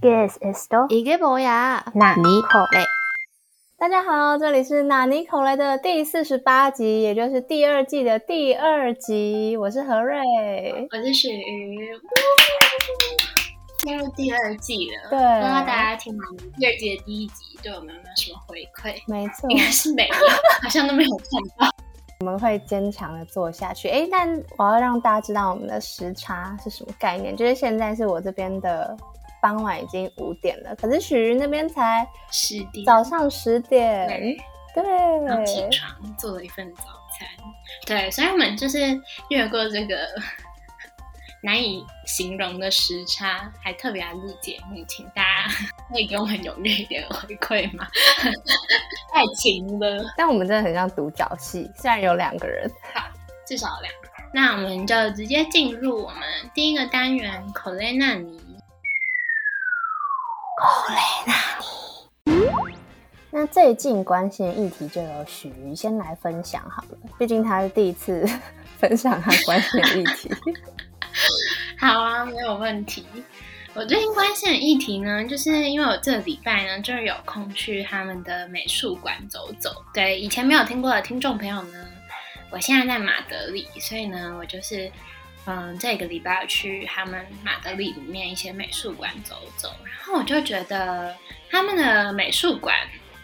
Guess esto 이게 뭐야？ 哪尼口嘞？大家好，这里是纳尼口雷的第四十八集，也就是第二季的第二集。我是何瑞，我是许瑜，进入第二季了。对不知道大家听完第二季的第一集，对我们有没有什么回馈？没错应，该是没有，好像都没有看到。我们会坚强的做下去。诶，但我要让大家知道我们的时差是什么概念，就是现在是我这边的 傍晚已经五点了，可是许瑜那边才十点早上十点。对，对，然后起床做了一份早餐。对，所以我们就是越过这个难以形容的时差，还特别来录节目，请大家 可以给我们踊跃一点回馈吗？太勤了。但我们真的很像独角戏，虽然有两个人。至少两个。那我们就直接进入我们第一个单元——口雷纳尼。那最近关心的议题就由许瑜先来分享好了，毕竟他是第一次 分享他关心的议题。好啊，没有问题。我最近关心的议题呢，就是因为我这礼拜呢，就是有空去他们的美术馆走走。对以前没有听过的听众朋友呢，我现在在马德里，所以呢，我就是嗯，这个礼拜去他们马德里里面一些美术馆走走，然后我就觉得他们的美术馆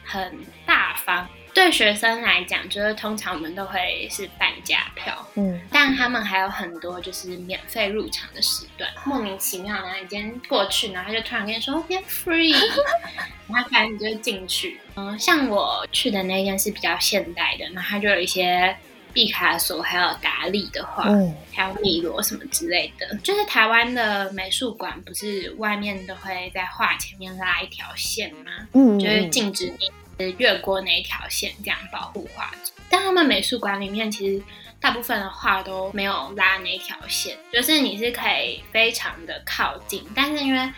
很大方。对学生来讲，就是通常我们都会是半价票，嗯，但他们还有很多就是免费入场的时段，莫名其妙的，你今天过去，然后他就突然跟你说今天 free，然后反正你就进去。嗯，像我去的那间是比较现代的，然后它就有一些毕卡索还有达利的画，嗯还有米罗什么之类的。就是台湾的美术馆不是外面都会在画前面拉一条线吗？嗯，就是禁止你越过那一条线，这样保护画作。但他们美术馆里面其实大部分的画都没有拉那条线，就是你是可以非常的靠近，但是因为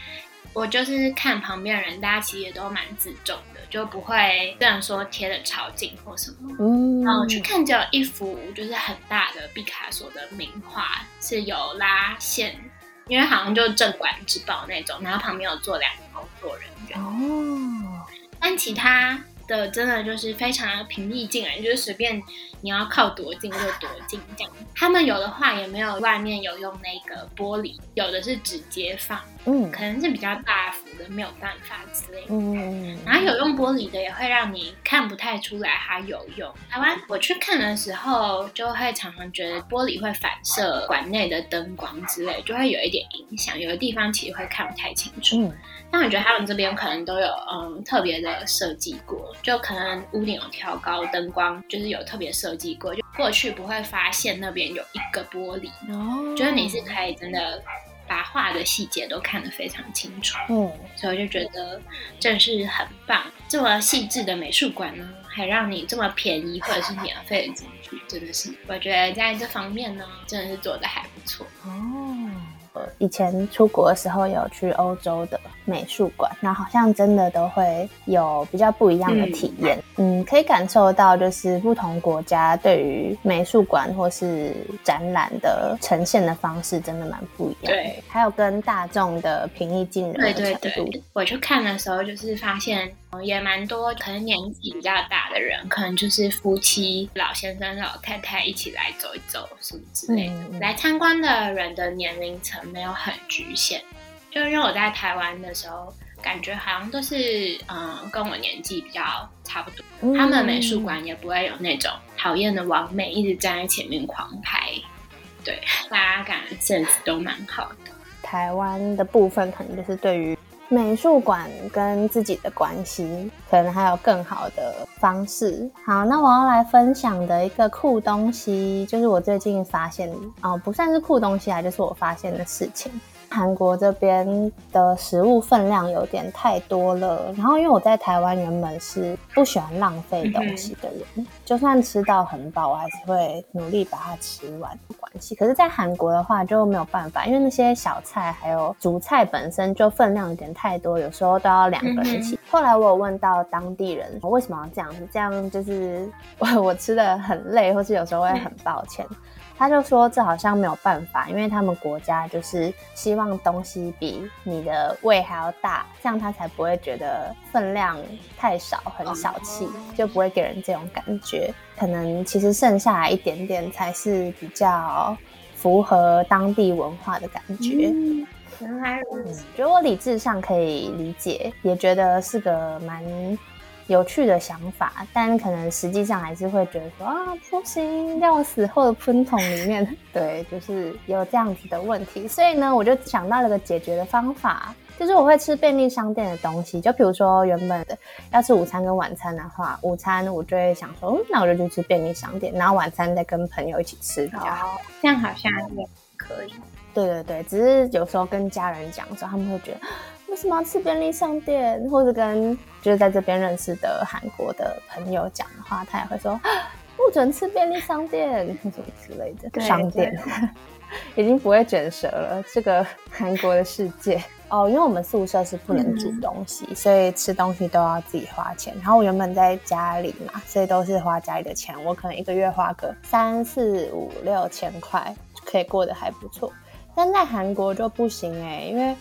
我就是看旁边的人，大家其实也都蛮自重的，就不会这样说贴的超近或什么。嗯，然后我去看，只有一幅就是很大的毕卡索的名画，是有拉线，因为好像就镇馆之宝那种，然后旁边有坐两个工作人员。哦，但其他的真的就是非常平易近人，就是随便你要靠多近就多近这样。他们有的话也没有外面有用那个玻璃，有的是直接放，嗯可能是比较大幅的没有办法之类的。嗯，然后有用玻璃的也会让你看不太出来它有用。台湾我去看的时候，就会常常觉得玻璃会反射馆内的灯光之类，就会有一点影响。有的地方其实会看不太清楚。嗯但我觉得他们这边可能都有嗯特别的设计过，就可能屋顶有调高灯光，就是有特别设计过，就过去不会发现那边有一个玻璃，哦，就是你是可以真的把画的细节都看得非常清楚。嗯所以我就觉得真是很棒。这么细致的美术馆呢，还让你这么便宜或者是免费的进去，真的是我觉得在这方面呢，真的是做的还不错。哦。我以前出国的时候有去欧洲的美术馆，那好像真的都会有比较不一样的体验。嗯可以感受到就是不同国家对于美术馆或是展览的呈现的方式真的蛮不一样的。对，还有跟大众的平易近人对的对程度。对，我去看的时候就是发现。嗯也蛮多，可能年纪比较大的人，可能就是夫妻、老先生、老太太一起来走一走，什么之类的。来参观的人的年龄层没有很局限，就因为我在台湾的时候，感觉好像都是嗯跟我年纪比较差不多。嗯他们美术馆也不会有那种讨厌的王美一直站在前面狂拍，对，大家感觉 sense 都蛮好的。台湾的部分，可能就是对于美术馆跟自己的关系，可能还有更好的方式。好，那我要来分享的一个酷东西，就是我最近发现，哦，不算是酷东西啊，就是我发现的事情。韩国这边的食物分量有点太多了，然后因为我在台湾原本是不喜欢浪费东西的人，就算吃到很饱，我还是会努力把它吃完，没关系。可是，在韩国的话就没有办法，因为那些小菜还有主菜本身就分量有点太多，有时候都要两个人一起。后来我有问到当地人我为什么要这样子，这样就是我我吃的 很累，或是有时候会很抱歉。他就说这好像没有办法，因为他们国家就是希望东西比你的胃还要大，这样他才不会觉得分量太少，很小气，就不会给人这种感觉。可能其实剩下来一点点才是比较符合当地文化的感觉。原来如此，觉得我理智上可以理解，也觉得是个蛮有趣的想法，但可能实际上还是会觉得说啊，不行，让我死后的喷桶里面，对，就是有这样子的问题。所以呢，我就想到了个解决的方法，就是我会吃便利商店的东西，就比如说原本的要吃午餐跟晚餐的话，午餐我就会想说，嗯，那我就去吃便利商店，然后晚餐再跟朋友一起吃比较好，这样好像也可以。对对对，只是有时候跟家人讲的时候，他们会觉得为什么要吃便利商店，或者跟就是在这边认识的韩国的朋友讲的话，他也会说 不准吃便利商店什么之类的商店，已经不会卷舌了。这个韩国的世界 哦，因为我们宿舍是不能煮东西，所以吃东西都要自己花钱。然后我原本在家里嘛，所以都是花家里的钱，我可能一个月花个三四五六千块，可以过得还不错。但在韩国就不行哎，因为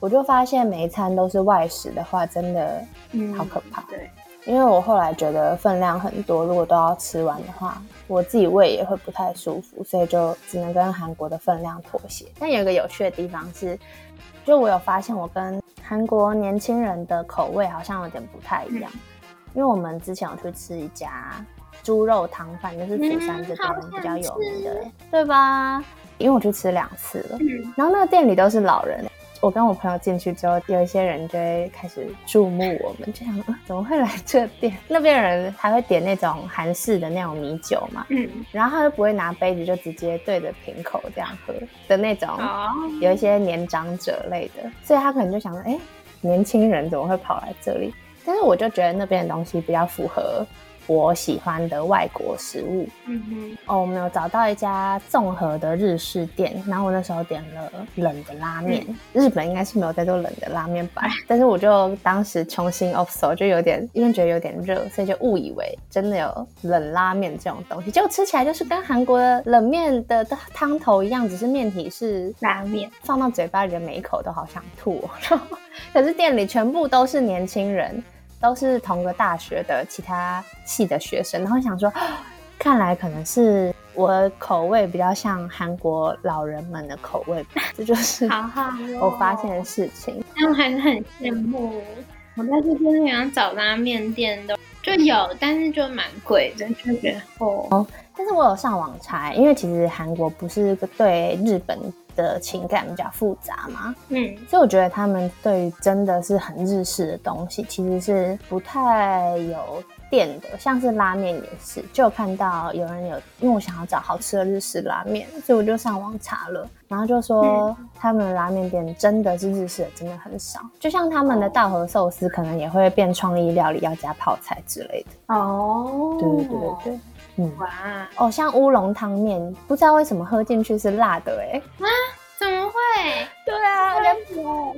我就发现每一餐都是外食的话，真的好可怕。对，因为我后来觉得分量很多，如果都要吃完的话，我自己胃也会不太舒服，所以就只能跟韩国的分量妥协。但有一个有趣的地方是，就我有发现我跟韩国年轻人的口味好像有点不太一样，因为我们之前有去吃一家猪肉汤饭，就是釜山这边比较有名的，对吧？因为我去吃两次了，然后那个店里都是老人，我跟我朋友进去之后，有一些人就会开始注目我们，就想怎么会来这店？那边人还会点那种韩式的那种米酒嘛，嗯，然后他就不会拿杯子，就直接对着瓶口这样喝的那种，有一些年长者类的，所以他可能就想说，哎，年轻人怎么会跑来这里？但是我就觉得那边的东西比较符合。我喜欢的外国食物，嗯哼，哦，我们有找到一家综合的日式店，然后我那时候点了冷的拉面。日本应该是没有在做冷的拉面吧？但是我就当时重新 off so 就有点，因为觉得有点热，所以就误以为真的有冷拉面这种东西。结果吃起来就是跟韩国的冷面的汤头一样，只是面体是拉面，放到嘴巴里的每一口都好想吐。可是店里全部都是年轻人。都是同个大学的其他系的学生，然后想说，看来可能是我口味比较像韩国老人们的口味，这就是我发现的事情。但我还是很羡慕。我在这边想找拉面店都就有，但是就蛮贵的，就觉得哦。但是我有上网查，因为其实韩国不是对日本。的情感比较复杂嘛，嗯，所以我觉得他们对于真的是很日式的东西，其实是不太有店的，像是拉面也是，就看到有人有，因为我想要找好吃的日式拉面，所以我就上网查了，然后就说他们的拉面店真的是日式的，真的很少，就像他们的稻荷寿司可能也会变创意料理，要加泡菜之类的。哦，对对对对。哇哦，像乌龙汤面，不知道为什么喝进去是辣的哎啊？怎么会？对。啊，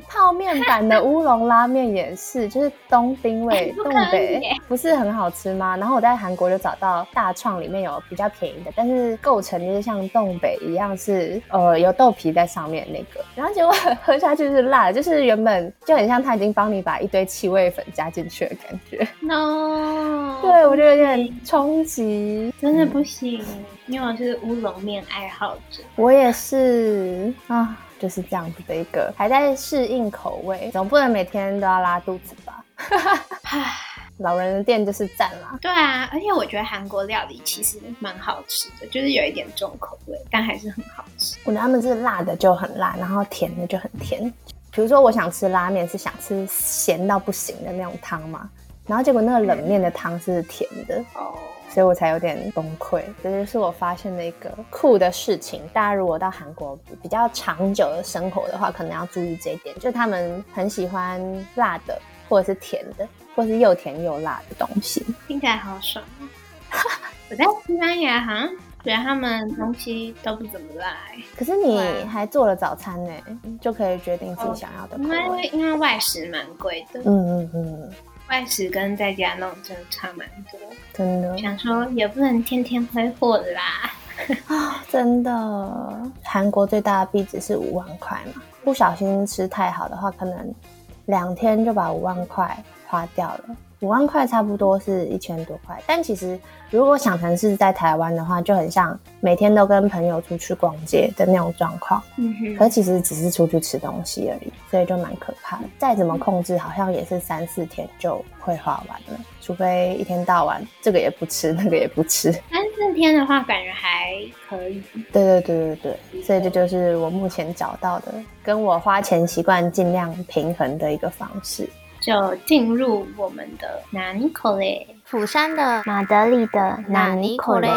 泡面版的乌龙拉面也是，就是东丁味，东北。不是很好吃吗？然后我在韩国就找到大创里面有比较便宜的，但是构成就是像东北一样是呃有豆皮在上面那个，然后结果喝下去是辣，就是原本就很像他已经帮你把一堆气味粉加进去的感觉。No，对我觉得有点冲击，真的不行，因为我是乌龙面爱好者，我也是。啊。就是这样子的一个，还在适应口味，总不能每天都要拉肚子吧？老人的店就是赞啦。对啊，而且我觉得韩国料理其实蛮好吃的，就是有一点重口味，但还是很好吃。我觉得他们是辣的就很辣，然后甜的就很甜。比如说我想吃拉面，是想吃咸到不行的那种汤嘛，然后结果那个冷面的汤是甜的。哦。所以我才有点崩溃，这就是我发现的一个酷的事情。大家如果到韩国比较长久的生活的话，可能要注意这一点，就他们很喜欢辣的，或者是甜的，或是又甜又辣的东西。听起来好爽我在西班牙好像觉得他们东西都不怎么辣，可是你还做了早餐呢，就可以决定自己想要的口味。因为外食蛮贵的。嗯嗯嗯。外食跟在家弄真的差蛮多，真的。想说也不能天天挥霍啦。啊，真的，韩国最大的币值是五万块嘛，不小心吃太好的话，可能两天就把五万块花掉了。五万块差不多是一千多块，但其实如果想成是在台湾的话，就很像每天都跟朋友出去逛街的那种状况。嗯哼，可其实只是出去吃东西而已，所以就蛮可怕的。再怎么控制，好像也是三四天就会花完了，除非一天到晚这个也不吃，那个也不吃。三四天的话，感觉还可以。对对对对对，所以这就是我目前找到的，跟我花钱习惯尽量平衡的一个方式。就进入我们的南尼可雷，釜山的马德里的南尼可雷。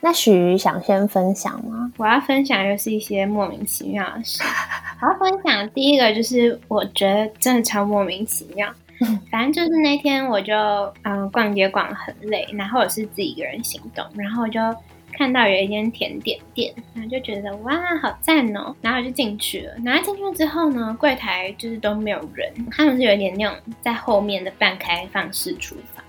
那许想先分享吗？我要分享又是一些莫名其妙的事。我要分享第一个就是我觉得真的超莫名其妙。反正就是那天我就嗯逛街逛得很累，然后我是自己一个人行动，然后我就。看到有一间甜点店，然后就觉得哇，好赞哦，然后就进去了。然后进去之后呢，柜台就是都没有人，他们是有点那种在后面的半开放式厨房。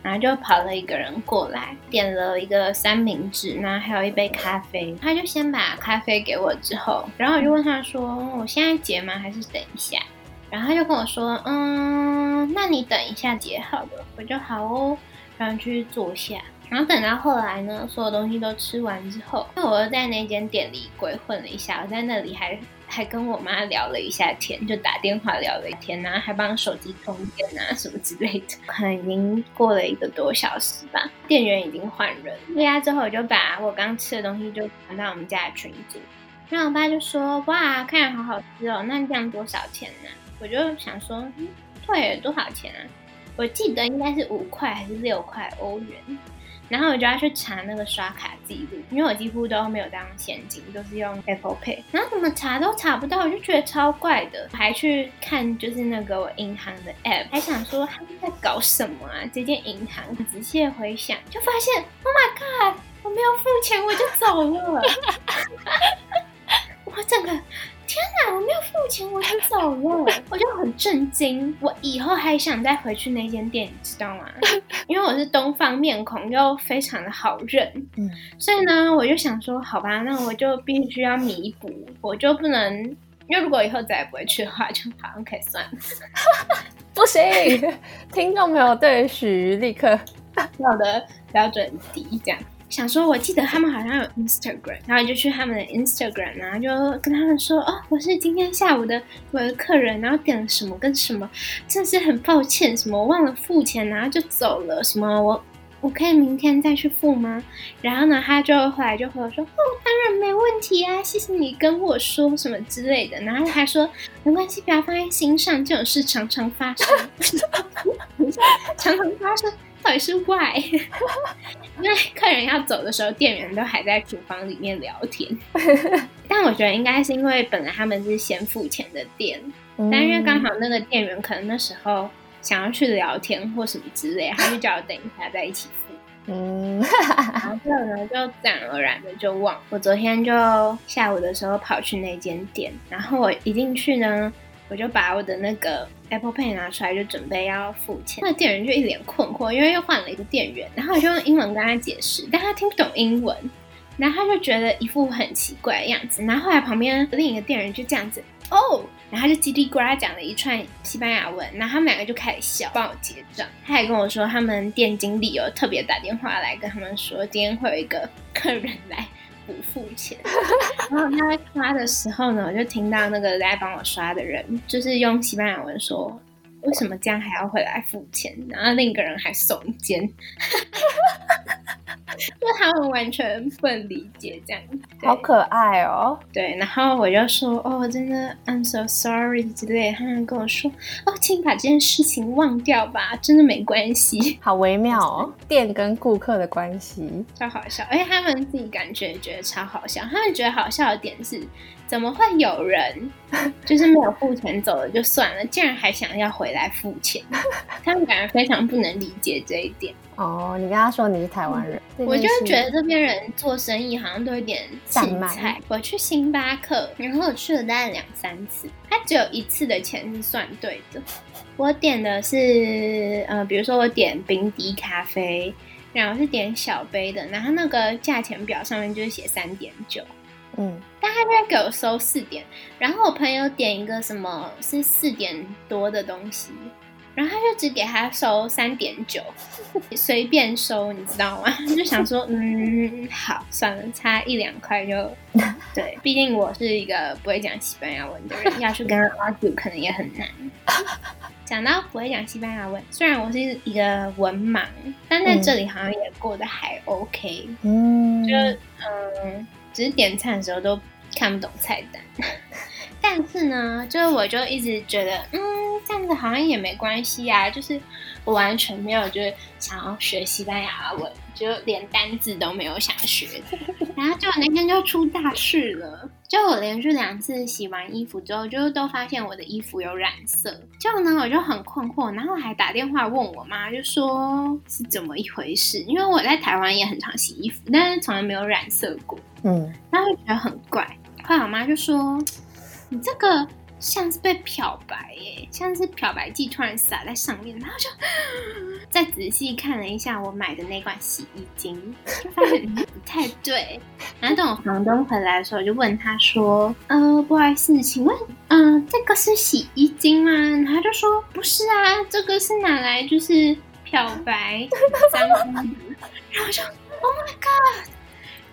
然后就跑了一个人过来，点了一个三明治，然后还有一杯咖啡。他就先把咖啡给我之后，然后我就问他说：“我现在结吗？还是等一下？”然后他就跟我说：“嗯，那你等一下结好了。”我就好哦，然后去坐下。然后等到后来呢，所有东西都吃完之后，那我又在那间店里鬼混了一下。我在那里还还跟我妈聊了一下天，就打电话聊了一天啊，还帮手机充电啊什么之类的。可能已经过了一个多小时吧，店员已经换人。回家之后，我就把我刚吃的东西就传到我们家的群组，然后我爸就说：“哇，看着好好吃哦，那这样多少钱呢？”我就想说：“嗯，对，多少钱啊？我记得应该是五块还是六块欧元。”然后我就要去查那个刷卡记录，因为我几乎都没有当现金，都是用 Apple Pay。然后怎么查都查不到，我就觉得超怪的。还去看就是那个我银行的 App，还想说他们在搞什么啊？这间银行仔细回想，就发现 Oh my God，我没有付钱我就走了，我整个。天哪！我没有付钱，我就走了，我就很震惊。我以后还想再回去那间店，你知道吗？因为我是东方面孔，又非常的好认。嗯，所以呢，我就想说，好吧，那我就必须要弥补，我就不能，因为如果以后再也不会去的话，就好像可以算了。不行，听众朋友对许立刻要的标准低，这样。想说，我记得他们好像有 Instagram，然后就去他们的 Instagram，然后就跟他们说，哦，我是今天下午的我的客人，然后点了什么跟什么，真是很抱歉，什么我忘了付钱，然后就走了，什么我我可以明天再去付吗？然后呢，他就后来就和我说，哦，当然没问题啊，谢谢你跟我说什么之类的，然后还说没关系，不要放在心上，这种事常常发生，常常发生。到底是 why？因为客人要走的时候，店员都还在厨房里面聊天。但我觉得应该是因为本来他们是先付钱的店，但因为刚好那个店员可能那时候想要去聊天或什么之类，他就叫我等一下再一起付。嗯，然后这呢就自然而然的就忘。我昨天就下午的时候跑去那间店，然后我一进去呢。我就把我的那个 Apple Pay 拿出来，就准备要付钱。那店员就一脸困惑，因为又换了一个店员。然后我就用英文跟他解释，但他听不懂英文，然后他就觉得一副很奇怪的样子。然后后来旁边另一个店员就这样子哦，然后他就叽里呱啦讲了一串西班牙文，然后他们两个就开始笑，帮我结账。他还跟我说，他们店经理有特别打电话来跟他们说，今天会有一个客人来。不付钱，然后他刷的时候呢，我就听到那个在帮我刷的人，就是用西班牙文说：“为什么这样还要回来付钱？”然后另一个人还耸肩。就他们完全不能理解这样，好可爱哦。对，然后我就说哦，真的，I'm so sorry 之类。他们跟我说哦，请把这件事情忘掉吧，真的没关系。好微妙哦，店跟顾客的关系超好笑，而且他们自己感觉觉得超好笑。他们觉得好笑的点是，怎么会有人 就是没有付钱走了就算了，竟然还想要回来付钱？他们感觉非常不能理解这一点。哦，你跟他说你是台湾人，我就是觉得这边人做生意好像都有点轻菜。我去星巴克，然后我去了大概两三次，他只有一次的钱是算对的。我点的是呃，比如说我点冰滴咖啡，然后是点小杯的，然后那个价钱表上面就是写三点九，嗯，但他在给我收四点，然后我朋友点一个什么是四点多的东西，然后他就只给他收三点九，随便收，你知道吗？就想说，嗯，好，算了，差一两块就 对，毕竟我是一个不会讲西班牙文的人，要去跟他 argue 可能也很难。讲到不会讲西班牙文，虽然我是一个文盲，但在这里好像也过得还 OK。嗯，就嗯，只是点餐的时候都看不懂菜单。但是呢，就是我就一直觉得，嗯，这样子好像也没关系啊。就是我完全没有就是想要学西班牙文，就连单字都没有想学。然后就那天就出大事了，就我连续两次洗完衣服之后，就都发现我的衣服有染色。就呢，我就很困惑，然后还打电话问我妈，就说是怎么一回事？因为我在台湾也很常洗衣服，但是从来没有染色过。嗯，然后觉得很怪。后来我妈就说：“你这个像是被漂白耶，像是漂白剂突然洒在上面。”然后就 再仔细看了一下我买的那罐洗衣精，发现不太对。然后等我房东回来的时候，我就问他说：“呃，不好意思，请问，嗯、这个是洗衣精吗？”然后他就说：“不是啊，这个是拿来就是漂白脏衣的。”然后就 “Oh my god！”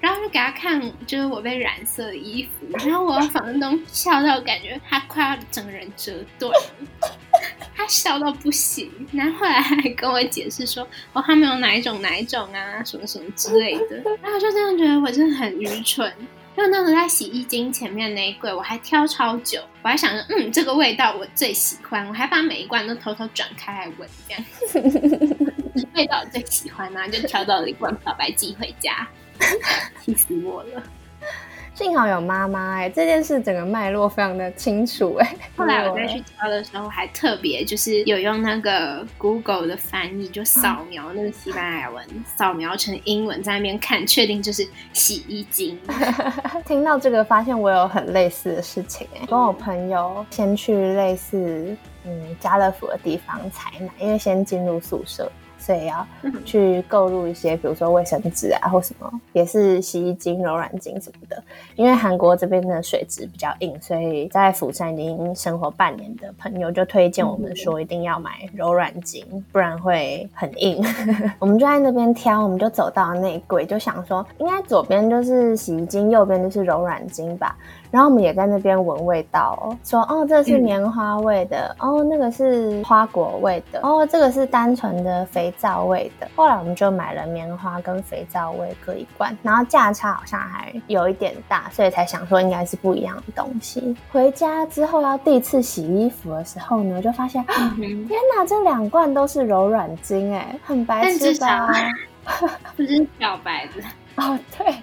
然后就给他看，就是我被染色的衣服，然后我房东笑到感觉他快要整个人折断了，他笑到不行。然后后来还跟我解释说，哦，他们有哪一种哪一种啊，什么什么之类的。然后我就这样觉得我真的很愚蠢。因为那时候在洗衣精前面那一柜，我还挑超久，我还想着，嗯，这个味道我最喜欢，我还把每一罐都偷偷转开来闻，这样 味道我最喜欢啊、就挑到了一罐漂白剂回家，气死我了。幸好有妈妈哎，这件事整个脉络非常的清楚哎。后来我再去挑的时候，还特别就是有用那个 Google 的翻译，就扫描那个西班牙文，扫描成英文，在那边看，确定就是洗衣精。听到这个，发现我有很类似的事情哎，跟我朋友先去类似嗯家乐福的地方采买，因为先进入宿舍。所以要去购入一些，比如说卫生纸啊，或什么，也是洗衣精、柔软精什么的。因为韩国这边的水质比较硬，所以在釜山已经生活半年的朋友就推荐我们说，一定要买柔软精，不然会很硬。我们就在那边挑，我们就走到那柜，就想说，应该左边就是洗衣精，右边就是柔软精吧。然后我们也在那边闻味道哦，说哦，这是棉花味的，哦，那个是花果味的，哦，这个是单纯的肥皂味的。后来我们就买了棉花跟肥皂味各一罐，然后价差好像还有一点大，所以才想说应该是不一样的东西。回家之后要第一次洗衣服的时候呢，就发现，天哪，这两罐都是柔软精，哎，很白痴吧？不是小白的 哦，对，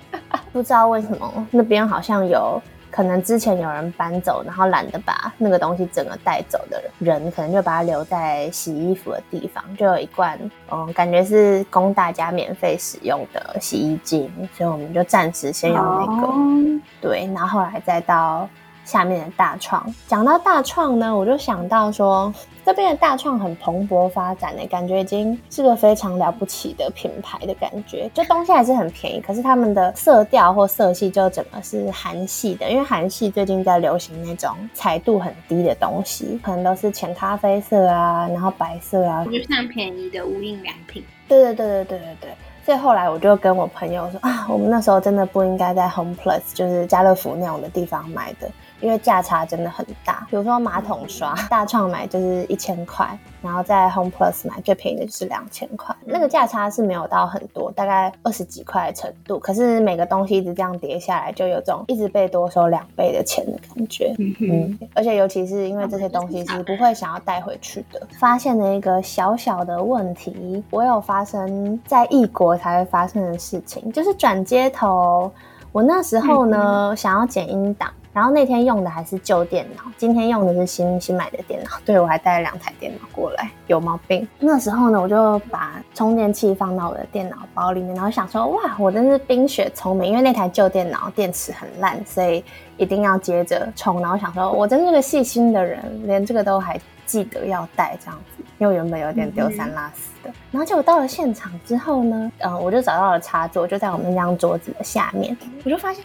不知道为什么那边好像有。可能之前有人搬走，然后懒得把那个东西整个带走的人，可能就把它留在洗衣服的地方，就有一罐，嗯，感觉是供大家免费使用的洗衣精，所以我们就暂时先用那个，哦对，然后后来再到下面的大创。讲到大创呢，我就想到说，这边的大创很蓬勃发展的感觉，已经是个非常了不起的品牌的感觉。就东西还是很便宜，可是他们的色调或色系就整个是韩系的，因为韩系最近在流行那种彩度很低的东西，可能都是浅咖啡色啊，然后白色啊，就像便宜的无印良品。对对对对对对对。所以后来我就跟我朋友说啊，我们那时候真的不应该在 Home Plus，就是家乐福那种的地方买的，因为价差真的很大。比如说马桶刷，大创买就是一千块，然后在 Home Plus 买最便宜的就是两千块，那个价差是没有到很多，大概二十几块的程度。可是每个东西一直这样叠下来，就有种一直被多收两倍的钱的感觉。嗯，而且尤其是因为这些东西是不会想要带回去的，发现了一个小小的问题，我有发生在异国才会发生的事情，就是转接头。我那时候呢，想要剪音档，然后那天用的还是旧电脑，今天用的是新新买的电脑。对我还带了两台电脑过来，有毛病。那时候呢，我就把充电器放到我的电脑包里面，然后想说，哇，我真是冰雪聪明，因为那台旧电脑电池很烂，所以一定要接着充。然后想说，我真是个细心的人，连这个都还记得要带这样子。因为原本有点丢三落四的。然后结果到了现场之后呢，嗯，我就找到了插座，就在我们那张桌子的下面，我就发现。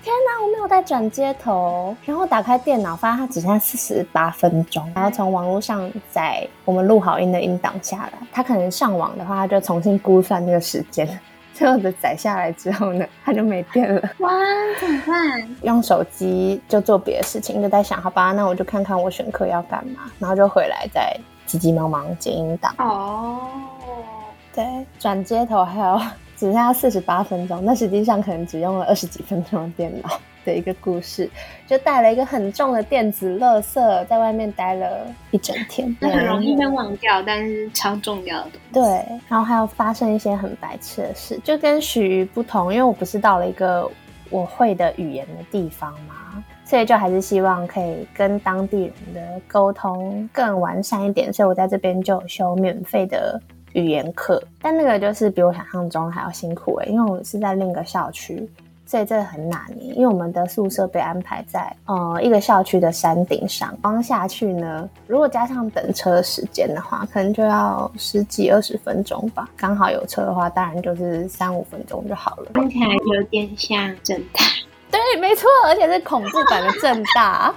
天哪，我没有带转接头，然后打开电脑，发现它只剩下四十八分钟，然后从网络上载我们录好音的音档下来。它可能上网的话，它就重新估算那个时间，最后的载下来之后呢，它就没电了。哇，怎么办？用手机就做别的事情，就在想，好吧，那我就看看我选课要干嘛，然后就回来再急急忙忙剪音档。哦，对，转接头还有。只剩下四十八分钟，那实际上可能只用了二十几分钟的电脑的一个故事，就带了一个很重的电子垃圾，在外面待了一整天，那很容易被忘掉，但是超重要的。对，然后还有发生一些很白痴的事，就跟许不同，因为我不是到了一个我会的语言的地方嘛，所以就还是希望可以跟当地人的沟通更完善一点，所以我在这边就修免费的。语言课，但那个就是比我想象中还要辛苦哎，因为我是在另一个校区，所以这很难捏。因为我们的宿舍被安排在呃一个校区的山顶上，光下去呢，如果加上等车时间的话，可能就要十几二十分钟吧。刚好有车的话，当然就是三五分钟就好了。听起来有点像正大，对，没错，而且是恐怖版的正大。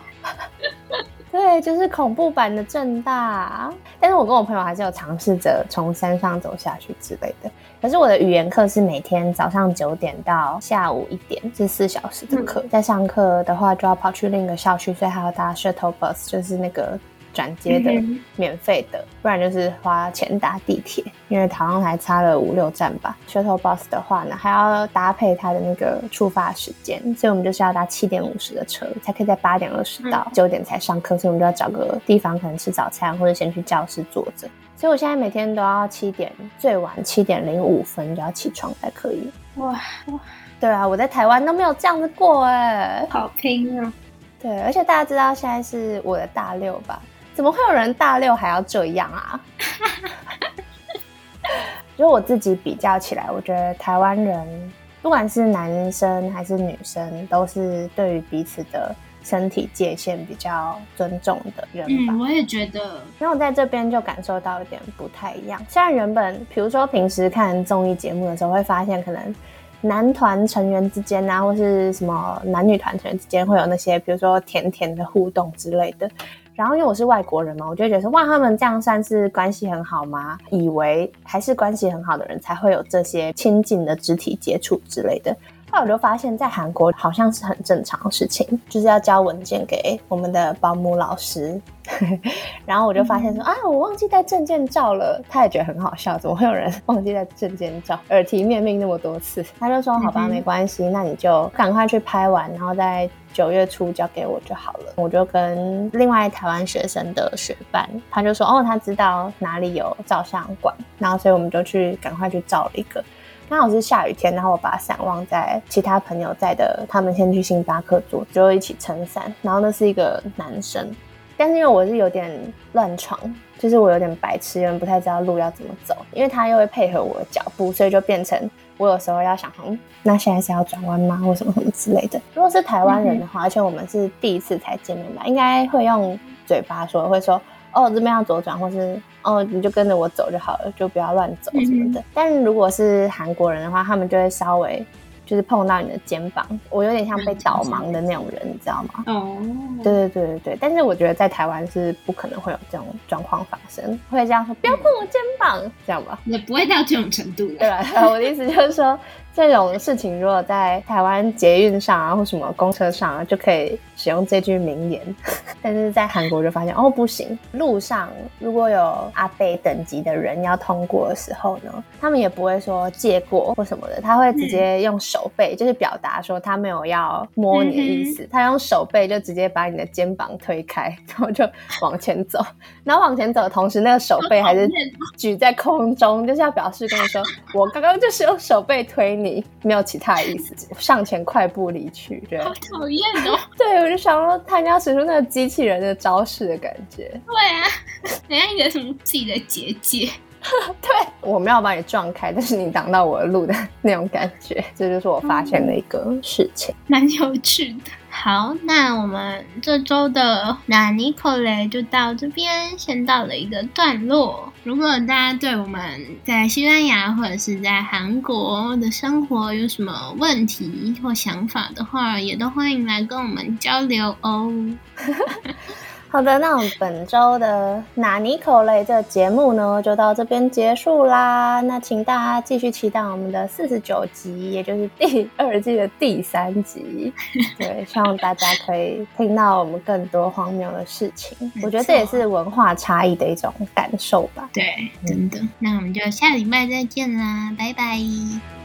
对，就是恐怖版的正大，但是我跟我朋友还是有尝试着从山上走下去之类的。可是我的语言课是每天早上九点到下午一点，是四小时的课。在上课的话，就要跑去另一个校区，所以还要搭 shuttle bus，就是那个。转接的免费的，不然就是花钱搭地铁，因为好像还差了五六站吧。Shuttle bus 的话呢，还要搭配它的那个出发时间，所以我们就是要搭七点五十的车，才可以在八点二十到九点才上课，所以我们就要找个地方可能吃早餐，或者先去教室坐着。所以我现在每天都要七点，最晚七点零五分就要起床才可以。哇哇，对啊，我在台湾都没有这样子过哎，好拼啊！对，而且大家知道现在是我的大六吧？怎么会有人大六还要这样啊？就我自己比较起来，我觉得台湾人不管是男生还是女生，都是对于彼此的身体界限比较尊重的人吧。嗯，我也觉得。然后在这边就感受到一点不太一样。虽然原本，比如说平时看综艺节目的时候，会发现可能男团成员之间啊，或是什么男女团成员之间会有那些，比如说甜甜的互动之类的。然后因为我是外国人嘛，我就觉得说哇，他们这样算是关系很好吗？以为还是关系很好的人才会有这些亲近的肢体接触之类的。后来我就发现，在韩国好像是很正常的事情，就是要交文件给我们的保姆老师。然后我就发现说啊，我忘记带证件照了。他也觉得很好笑，怎么会有人 忘记带证件照？耳提面命那么多次，他就说好吧，没关系，那你就赶快去拍完，然后在九月初交给我就好了。我就跟另外台湾学生的学伴，他就说哦，他知道哪里有照相馆，然后所以我们就去赶快去照了一个。刚好是下雨天，然后我把伞忘在其他朋友在的，他们先去星巴克坐，就一起撑伞。然后那是一个男生，但是因为我是有点乱闯，就是我有点白痴，有点不太知道路要怎么走。因为他又会配合我的脚步，所以就变成我有时候要想，嗯，那现在是要转弯吗，或什么什么之类的。如果是台湾人的话，而且我们是第一次才见面吧，应该会用嘴巴说，会说。哦，这边要左转，或是哦，你就跟着我走就好了，就不要乱走什么的。但如果是韩国人的话，他们就会稍微就是碰到你的肩膀，我有点像被导盲的那种人，你知道吗？哦，对对对对对。但是我觉得在台湾是不可能会有这种状况发生，会这样说不要碰我肩膀，这样吧？也不会到这种程度。对吧？我的意思就是说。这种事情，如果在台湾捷运上啊，或什么公车上啊，就可以使用这句名言。但是在韩国就发现，哦，不行。路上如果有阿贝等级的人要通过的时候呢，他们也不会说借过或什么的，他会直接用手背，就是表达说他没有要摸你的意思。他用手背就直接把你的肩膀推开，然后就往前走。然后往前走的同时，那个手背还是举在空中，就是要表示跟你说，我刚刚就是用手背推。你没有其他意思，上前快步离去，对，好讨厌哦。对，我就想说，他要使出那个机器人的招式的感觉。对啊，人家有什么自己的结界？对，我没有把你撞开，但是你挡到我的路的那种感觉，这就是我发现的一个事情，蛮有趣的。好，那我们这周的那尼可雷就到这边，先到了一个段落。如果大家对我们在西班牙或者是在韩国的生活有什么问题或想法的话，也都欢迎来跟我们交流哦。好的，那我们本周的哪尼口类这个节目呢，就到这边结束啦。那请大家继续期待我们的四十九集，也就是第二季的第三集。对，希望大家可以听到我们更多荒谬的事情。我觉得这也是文化差异的一种感受吧。对，真的。那我们就下礼拜再见啦，拜拜。